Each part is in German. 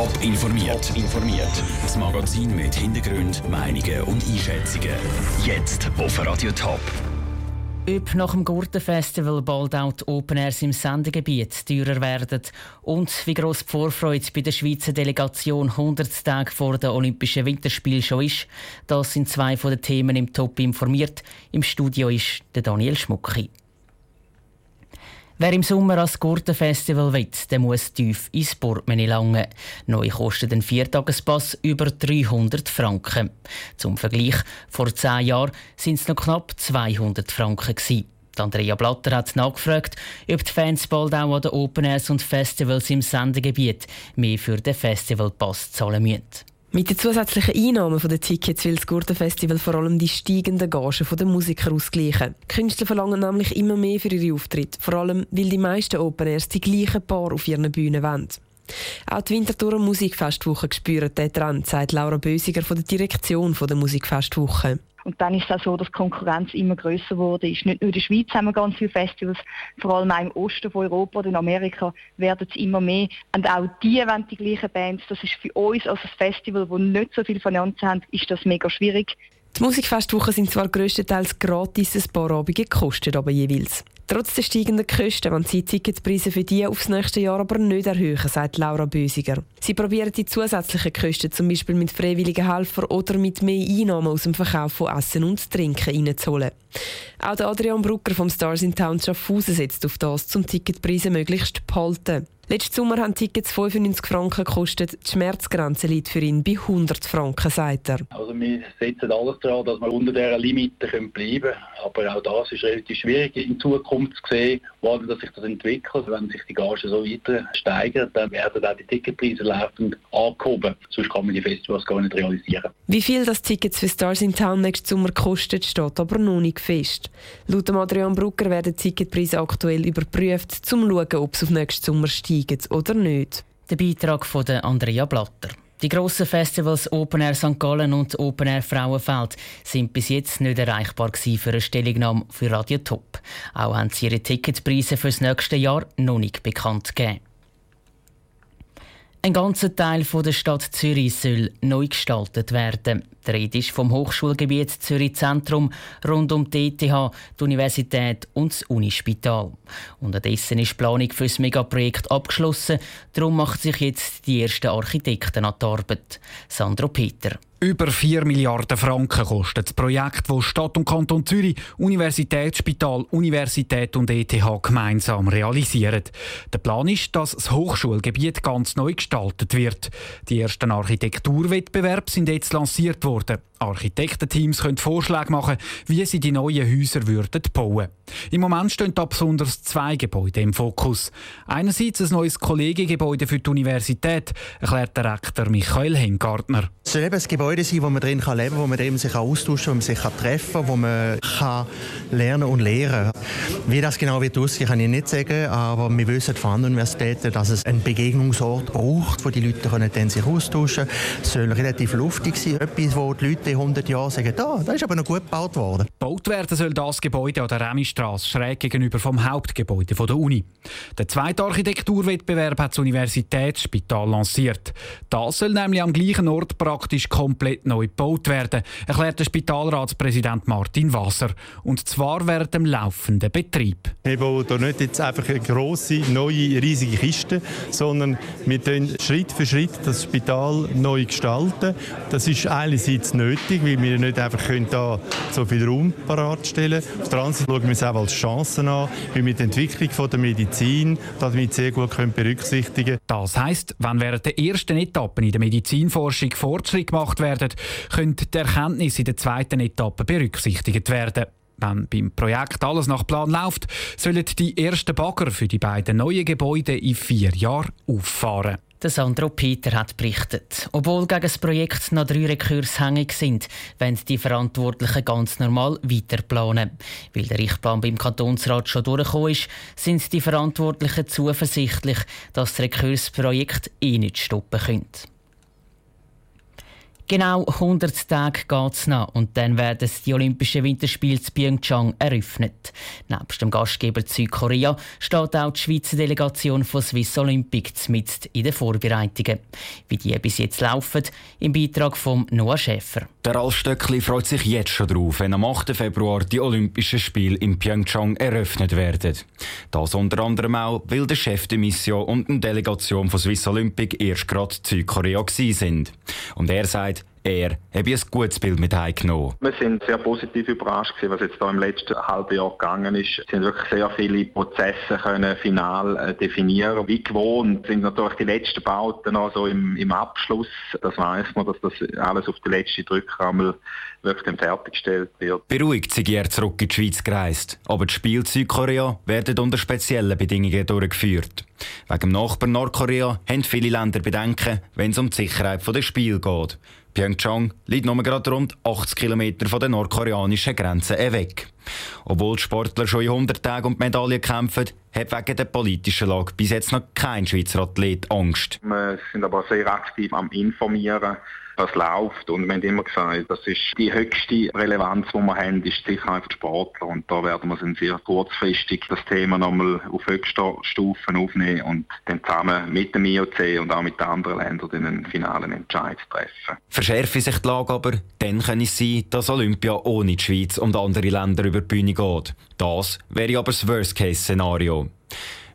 Top informiert. informiert. Das Magazin mit Hintergrund, Meinungen und Einschätzungen. Jetzt auf Radio Top. Ob nach dem Gurtenfestival bald auch die Open Airs im Sendegebiet teurer werden und wie gross die Vorfreude bei der Schweizer Delegation 100 Tage vor den Olympischen Winterspielen schon ist, das sind zwei von den Themen im Top informiert. Im Studio ist der Daniel Schmucki. Wer im Sommer ans Gurtenfestival will, der muss tief ins Portemonnaie langen. Neu kostet ein Viertagespass über 300 Franken. Zum Vergleich, vor zehn Jahren sind es noch knapp 200 Franken. Andrea Blatter hat nachgefragt, ob die Fans bald auch an den Open Airs und Festivals im Sendegebiet mehr für den Festivalpass zahlen müssen. Mit den zusätzlichen Einnahmen der Tickets will das Gurtenfestival vor allem die steigenden Gagen der Musiker ausgleichen. Die Künstler verlangen nämlich immer mehr für ihre Auftritte, vor allem weil die meisten Open Airs die gleichen Paar auf ihren Bühnen wollen. Auch die Winterthur Musikfestwoche spüren diesen Trend, sagt Laura Bösiger von der Direktion der Musikfestwoche. Und dann ist es auch so, dass die Konkurrenz immer größer wurde. Nicht nur in der Schweiz haben wir ganz viele Festivals, vor allem auch im Osten von Europa oder in Amerika werden es immer mehr. Und auch die wollen die gleichen Bands. Das ist für uns als ein Festival, das nicht so viel Finanzen haben, ist das mega schwierig. Die Musikfestwochen sind zwar grösstenteils gratis, ein paar Abende kosten aber jeweils. Trotz der steigenden Kosten wollen sie die Ticketpreise für die aufs nächste Jahr aber nicht erhöhen, sagt Laura Bösiger. Sie probieren die zusätzlichen Kosten zum Beispiel mit freiwilligen Helfern oder mit mehr Einnahmen aus dem Verkauf von Essen und Trinken reinzuholen. Auch der Adrian Brucker vom Stars in Town Schaffhausen setzt auf das, um Ticketpreise möglichst zu behalten. Letzten Sommer haben Tickets 95 Franken gekostet. Die Schmerzgrenze liegt für ihn bei 100 Franken, sagt er. Also wir setzen alles daran, dass wir unter dieser Limite bleiben können. Aber auch das ist relativ schwierig in Zukunft zu sehen, wann sich das entwickelt. Wenn sich die Gage so weiter steigert, dann werden auch die Ticketpreise laufend angehoben. Sonst kann man die Festivals gar nicht realisieren. Wie viel das Tickets für Stars in Town nächsten Sommer kostet, steht aber noch nicht fest. Laut Adrian Brucker werden die Ticketpreise aktuell überprüft, um zu schauen, ob es auf nächsten Sommer steigen oder nicht. Der Beitrag von Andrea Blatter. Die grossen Festivals Open Air St. Gallen und Open Air Frauenfeld sind bis jetzt nicht erreichbar für eine Stellungnahme für Radio Top. Auch haben sie ihre Ticketpreise für das nächste Jahr noch nicht bekannt gegeben. Ein ganzer Teil der Stadt Zürich soll neu gestaltet werden. Die Rede ist vom Hochschulgebiet Zürich Zentrum rund um die ETH, die Universität und das Unispital. Unterdessen ist die Planung für das Megaprojekt abgeschlossen. Darum macht sich jetzt die ersten Architekten an die Arbeit. Sandro Peter. Über 4 Milliarden Franken kostet das Projekt, das Stadt und Kanton Zürich, Universitätsspital, Universität und ETH gemeinsam realisieren. Der Plan ist, dass das Hochschulgebiet ganz neu gestaltet wird. Die ersten Architekturwettbewerbe sind jetzt lanciert worden. спорта. Architektenteams können Vorschläge machen, wie sie die neuen Häuser würden bauen Im Moment stehen da besonders zwei Gebäude im Fokus. Einerseits ein neues Kollegegebäude für die Universität, erklärt der Rektor Michael Hengartner. Es soll eben ein Gebäude sein, wo man drin leben kann, wo man drin sich austauschen kann, wo man sich treffen kann, wo man kann lernen und lehren kann. Wie das genau wird aussehen, kann ich nicht sagen, aber wir wissen von anderen Universitäten, dass es einen Begegnungsort braucht, wo die Leute können sich austauschen können. Es soll relativ luftig sein, etwas, wo die Leute in 100 Jahren sagen, da, das ist aber noch gut gebaut worden. Gebaut werden soll das Gebäude an der Remistrasse, schräg gegenüber vom Hauptgebäude der Uni. Der zweite Architekturwettbewerb hat das Universitätsspital lanciert. Das soll nämlich am gleichen Ort praktisch komplett neu gebaut werden, erklärt der Spitalratspräsident Martin Wasser. Und zwar während dem laufenden Betrieb. Wir bauen hier nicht jetzt einfach eine grosse, neue, riesige Kiste, sondern wir Schritt für Schritt das Spital neu gestalten. Das ist einerseits nötig, nötig, weil wir nicht einfach da so viel Raum bereitstellen können. Auf der anderen Seite schauen wir es auch als Chancen an, weil wir die Entwicklung der Medizin damit sehr gut können berücksichtigen können. Das heisst, wenn während der ersten Etappen in der Medizinforschung Fortschritt gemacht werden, können die Erkenntnisse in der zweiten Etappe berücksichtigt werden. Wenn beim Projekt alles nach Plan läuft, sollen die ersten Bagger für die beiden neuen Gebäude in vier Jahren auffahren. Der Sandro Peter hat berichtet. Obwohl gegen das Projekt noch drei Rekurs hängig sind, wollen die Verantwortlichen ganz normal weiterplanen. Weil der Richtplan beim Kantonsrat schon durchgekommen ist, sind die Verantwortlichen zuversichtlich, dass das Rekursprojekt eh nicht stoppen könnte. Genau 100 Tage geht es noch und dann werden die Olympischen Winterspiele in Pyeongchang eröffnet. Neben dem Gastgeber Südkorea steht auch die Schweizer Delegation von Swiss Olympic mit in den Vorbereitungen. Wie die bis jetzt laufen, im Beitrag von Noah Schäfer. Der Ralf Stöckli freut sich jetzt schon darauf, wenn am 8. Februar die Olympischen Spiele in Pyeongchang eröffnet werden. Das unter anderem auch, weil der Chef der Mission und eine Delegation von Swiss Olympic erst gerade in Südkorea sind. Und er sagt, er habe ein gutes Bild mit heimgenommen. Wir sind sehr positiv überrascht gewesen, was jetzt da im letzten halben Jahr gegangen ist. Es sind wirklich sehr viele Prozesse können final äh, definieren. Wie gewohnt sind natürlich die letzten Bauten noch so im, im Abschluss. Das weiß man, dass das alles auf die letzte Drückrammel wirklich fertiggestellt wird. Beruhigt sind er zurück in die Schweiz gereist. Aber die Spiele Südkorea werden unter speziellen Bedingungen durchgeführt. Wegen dem Nachbarn Nordkorea haben viele Länder Bedenken, wenn es um die Sicherheit der Spiele geht. Pyeongchang liegt nur gerade rund 80 Kilometer von der nordkoreanischen Grenze weg. Obwohl Sportler schon in 100 Tagen um die Medaille kämpfen, hat wegen der politischen Lage bis jetzt noch kein Schweizer Athlet Angst. Wir sind aber sehr aktiv am Informieren was läuft. Und wir haben immer gesagt, das ist die höchste Relevanz, die wir haben, ist die Sicherheit der Sportler. Und da werden wir sehr kurzfristig das Thema nochmal auf höchster Stufe aufnehmen und dann zusammen mit dem IOC und auch mit den anderen Ländern den finalen Entscheid treffen. Verschärfe sich die Lage aber, dann kann es sein, dass Olympia ohne die Schweiz und andere Länder über die Bühne geht. Das wäre aber das Worst-Case-Szenario.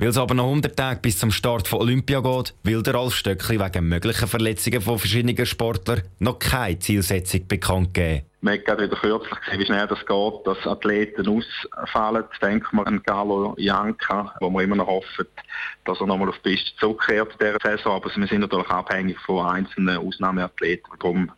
Weil es aber noch 100 Tage bis zum Start von Olympia geht, will der Ralf Stöckli wegen möglicher Verletzungen von verschiedenen Sportlern noch keine Zielsetzung bekannt geben. Wir haben gerade wieder kürzlich gesehen, wie schnell das geht, dass Athleten ausfallen. Denken wir an Galo Janka, wo wir immer noch hoffen, dass er nochmal auf die Piste zurückkehrt in dieser Saison. Aber wir sind natürlich abhängig von einzelnen Ausnahmeathleten. Darum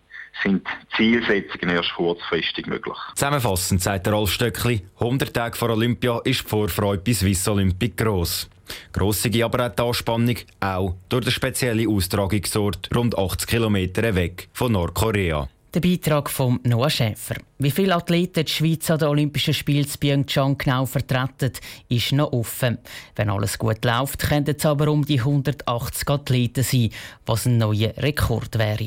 sind Zielsetzungen erst kurzfristig möglich. Zusammenfassend sagt der Rolf Stöckli, 100 Tage vor Olympia ist die Vorfreude bei Swiss Olympic gross. Grossige aber auch die Anspannung, auch durch den speziellen Austragungsort rund 80 km weg von Nordkorea. Der Beitrag von Noah Schäfer. Wie viele Athleten die Schweiz an den Olympischen Spielen in Pyeongchang genau vertreten, ist noch offen. Wenn alles gut läuft, könnten es aber um die 180 Athleten sein, was ein neuer Rekord wäre.